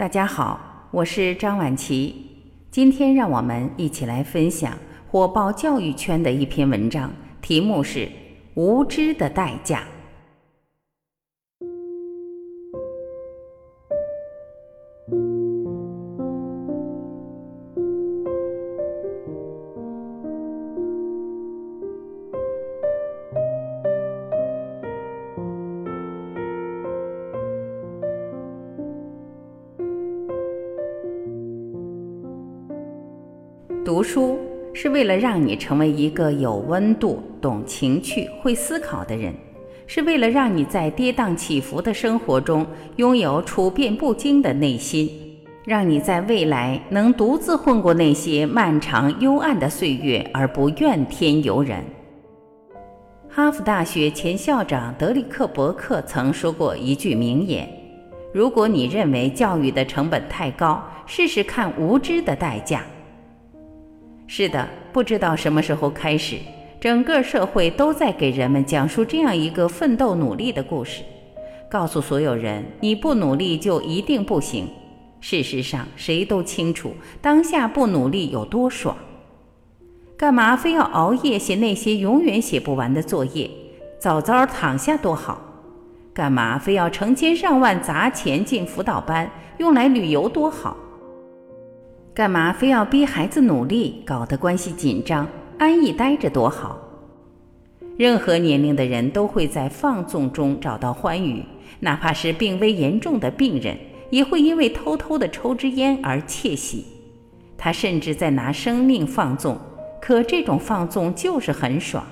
大家好，我是张婉琪。今天让我们一起来分享火爆教育圈的一篇文章，题目是《无知的代价》。读书是为了让你成为一个有温度、懂情趣、会思考的人，是为了让你在跌宕起伏的生活中拥有处变不惊的内心，让你在未来能独自混过那些漫长幽暗的岁月而不怨天尤人。哈佛大学前校长德里克·伯克曾说过一句名言：“如果你认为教育的成本太高，试试看无知的代价。”是的，不知道什么时候开始，整个社会都在给人们讲述这样一个奋斗努力的故事，告诉所有人你不努力就一定不行。事实上，谁都清楚当下不努力有多爽。干嘛非要熬夜写那些永远写不完的作业？早早躺下多好。干嘛非要成千上万砸钱进辅导班，用来旅游多好？干嘛非要逼孩子努力，搞得关系紧张？安逸待着多好。任何年龄的人都会在放纵中找到欢愉，哪怕是病危严重的病人，也会因为偷偷的抽支烟而窃喜。他甚至在拿生命放纵，可这种放纵就是很爽。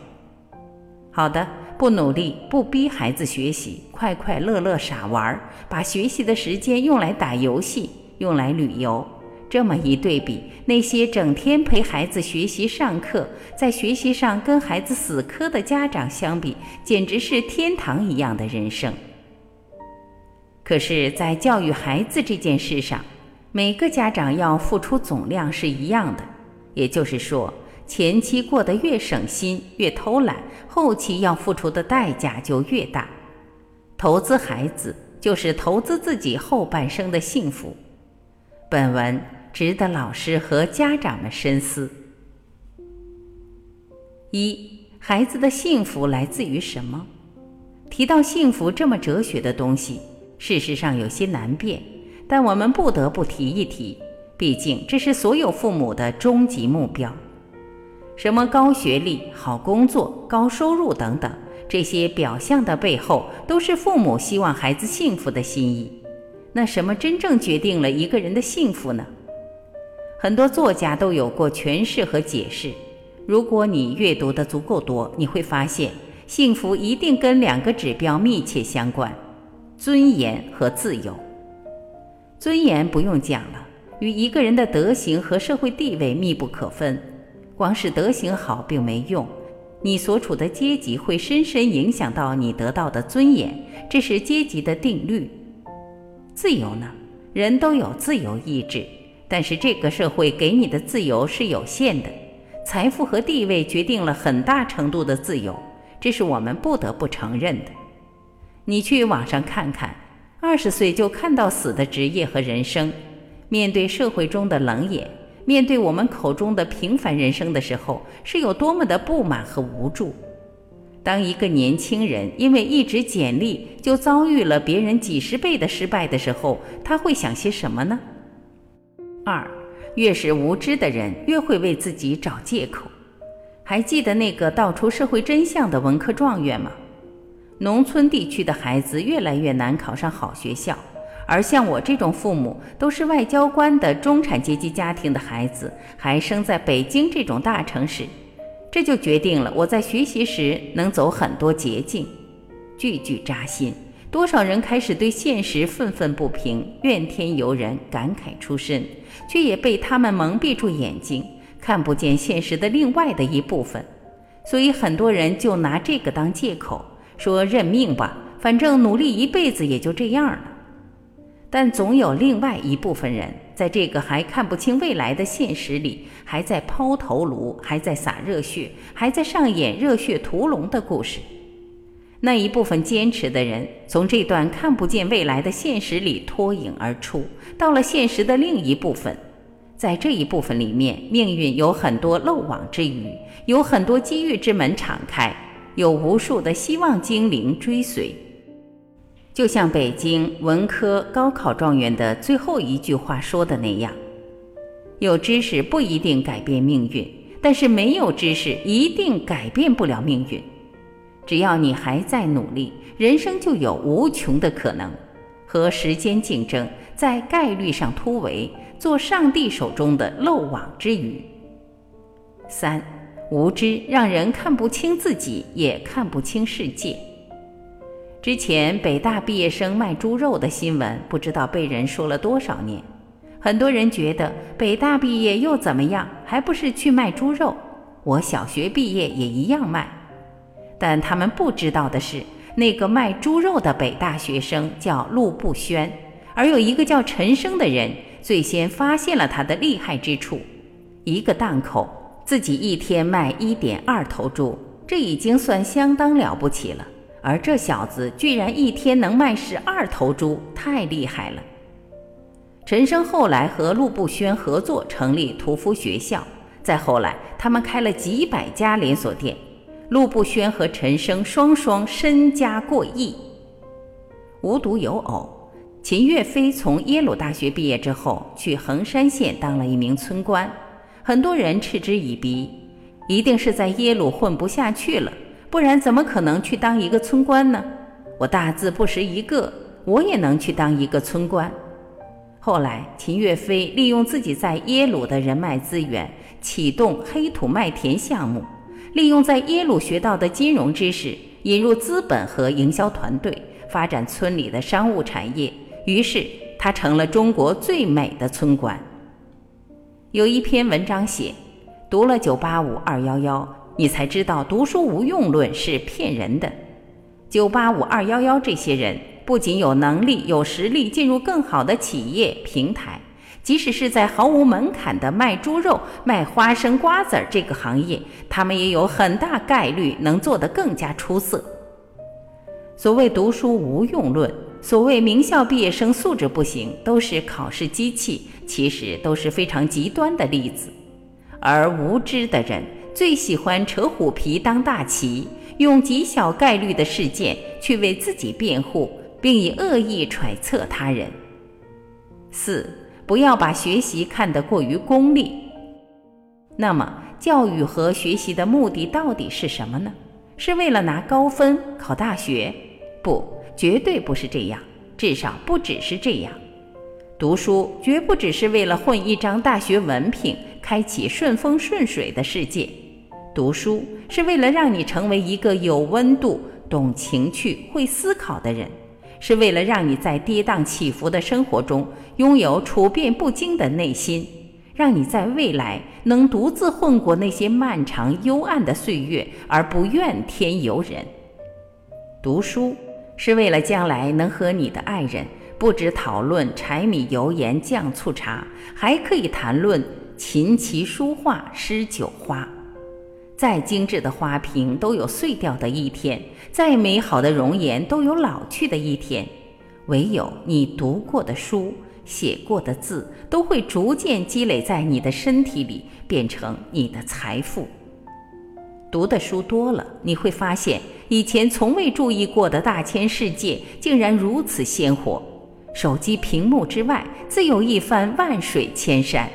好的，不努力，不逼孩子学习，快快乐乐傻玩，把学习的时间用来打游戏，用来旅游。这么一对比，那些整天陪孩子学习、上课，在学习上跟孩子死磕的家长相比，简直是天堂一样的人生。可是，在教育孩子这件事上，每个家长要付出总量是一样的，也就是说，前期过得越省心、越偷懒，后期要付出的代价就越大。投资孩子，就是投资自己后半生的幸福。本文。值得老师和家长们深思。一，孩子的幸福来自于什么？提到幸福这么哲学的东西，事实上有些难辨，但我们不得不提一提，毕竟这是所有父母的终极目标。什么高学历、好工作、高收入等等，这些表象的背后，都是父母希望孩子幸福的心意。那什么真正决定了一个人的幸福呢？很多作家都有过诠释和解释。如果你阅读的足够多，你会发现，幸福一定跟两个指标密切相关：尊严和自由。尊严不用讲了，与一个人的德行和社会地位密不可分。光是德行好并没用，你所处的阶级会深深影响到你得到的尊严，这是阶级的定律。自由呢？人都有自由意志。但是这个社会给你的自由是有限的，财富和地位决定了很大程度的自由，这是我们不得不承认的。你去网上看看，二十岁就看到死的职业和人生，面对社会中的冷眼，面对我们口中的平凡人生的时候，是有多么的不满和无助。当一个年轻人因为一纸简历就遭遇了别人几十倍的失败的时候，他会想些什么呢？二，越是无知的人，越会为自己找借口。还记得那个道出社会真相的文科状元吗？农村地区的孩子越来越难考上好学校，而像我这种父母都是外交官的中产阶级家庭的孩子，还生在北京这种大城市，这就决定了我在学习时能走很多捷径，句句扎心。多少人开始对现实愤愤不平、怨天尤人、感慨出身，却也被他们蒙蔽住眼睛，看不见现实的另外的一部分。所以很多人就拿这个当借口，说认命吧，反正努力一辈子也就这样了。但总有另外一部分人，在这个还看不清未来的现实里，还在抛头颅，还在洒热血，还在上演热血屠龙的故事。那一部分坚持的人，从这段看不见未来的现实里脱颖而出，到了现实的另一部分。在这一部分里面，命运有很多漏网之鱼，有很多机遇之门敞开，有无数的希望精灵追随。就像北京文科高考状元的最后一句话说的那样：“有知识不一定改变命运，但是没有知识一定改变不了命运。只要你还在努力，人生就有无穷的可能。和时间竞争，在概率上突围。”做上帝手中的漏网之鱼。三，无知让人看不清自己，也看不清世界。之前北大毕业生卖猪肉的新闻，不知道被人说了多少年。很多人觉得北大毕业又怎么样，还不是去卖猪肉？我小学毕业也一样卖。但他们不知道的是，那个卖猪肉的北大学生叫陆步轩，而有一个叫陈生的人。最先发现了他的厉害之处，一个档口自己一天卖一点二头猪，这已经算相当了不起了。而这小子居然一天能卖十二头猪，太厉害了。陈生后来和陆步轩合作成立屠夫学校，再后来他们开了几百家连锁店，陆步轩和陈生双双身家过亿。无独有偶。秦岳飞从耶鲁大学毕业之后，去衡山县当了一名村官，很多人嗤之以鼻，一定是在耶鲁混不下去了，不然怎么可能去当一个村官呢？我大字不识一个，我也能去当一个村官。后来，秦岳飞利用自己在耶鲁的人脉资源，启动黑土麦田项目，利用在耶鲁学到的金融知识，引入资本和营销团队，发展村里的商务产业。于是他成了中国最美的村官。有一篇文章写，读了九八五二幺幺，你才知道读书无用论是骗人的。九八五二幺幺这些人不仅有能力、有实力进入更好的企业平台，即使是在毫无门槛的卖猪肉、卖花生、瓜子儿这个行业，他们也有很大概率能做得更加出色。所谓读书无用论。所谓名校毕业生素质不行，都是考试机器，其实都是非常极端的例子。而无知的人最喜欢扯虎皮当大旗，用极小概率的事件去为自己辩护，并以恶意揣测他人。四，不要把学习看得过于功利。那么，教育和学习的目的到底是什么呢？是为了拿高分考大学？不。绝对不是这样，至少不只是这样。读书绝不只是为了混一张大学文凭，开启顺风顺水的世界。读书是为了让你成为一个有温度、懂情趣、会思考的人，是为了让你在跌宕起伏的生活中拥有处变不惊的内心，让你在未来能独自混过那些漫长幽暗的岁月而不怨天尤人。读书。是为了将来能和你的爱人不止讨论柴米油盐酱醋茶，还可以谈论琴棋书画诗酒花。再精致的花瓶都有碎掉的一天，再美好的容颜都有老去的一天。唯有你读过的书、写过的字，都会逐渐积累在你的身体里，变成你的财富。读的书多了，你会发现。以前从未注意过的大千世界，竟然如此鲜活。手机屏幕之外，自有一番万水千山。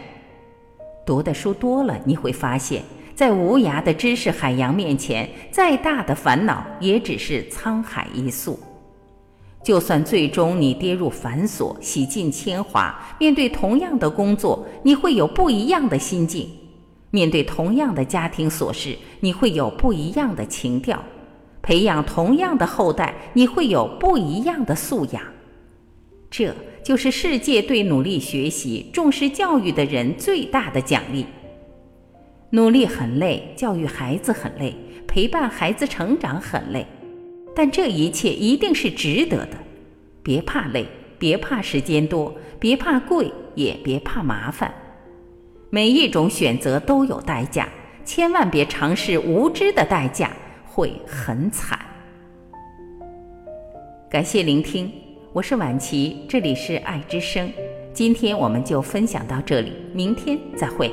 读的书多了，你会发现，在无涯的知识海洋面前，再大的烦恼也只是沧海一粟。就算最终你跌入繁琐，洗尽铅华，面对同样的工作，你会有不一样的心境；面对同样的家庭琐事，你会有不一样的情调。培养同样的后代，你会有不一样的素养。这就是世界对努力学习、重视教育的人最大的奖励。努力很累，教育孩子很累，陪伴孩子成长很累，但这一切一定是值得的。别怕累，别怕时间多，别怕贵，也别怕麻烦。每一种选择都有代价，千万别尝试无知的代价。会很惨。感谢聆听，我是婉琪，这里是爱之声。今天我们就分享到这里，明天再会。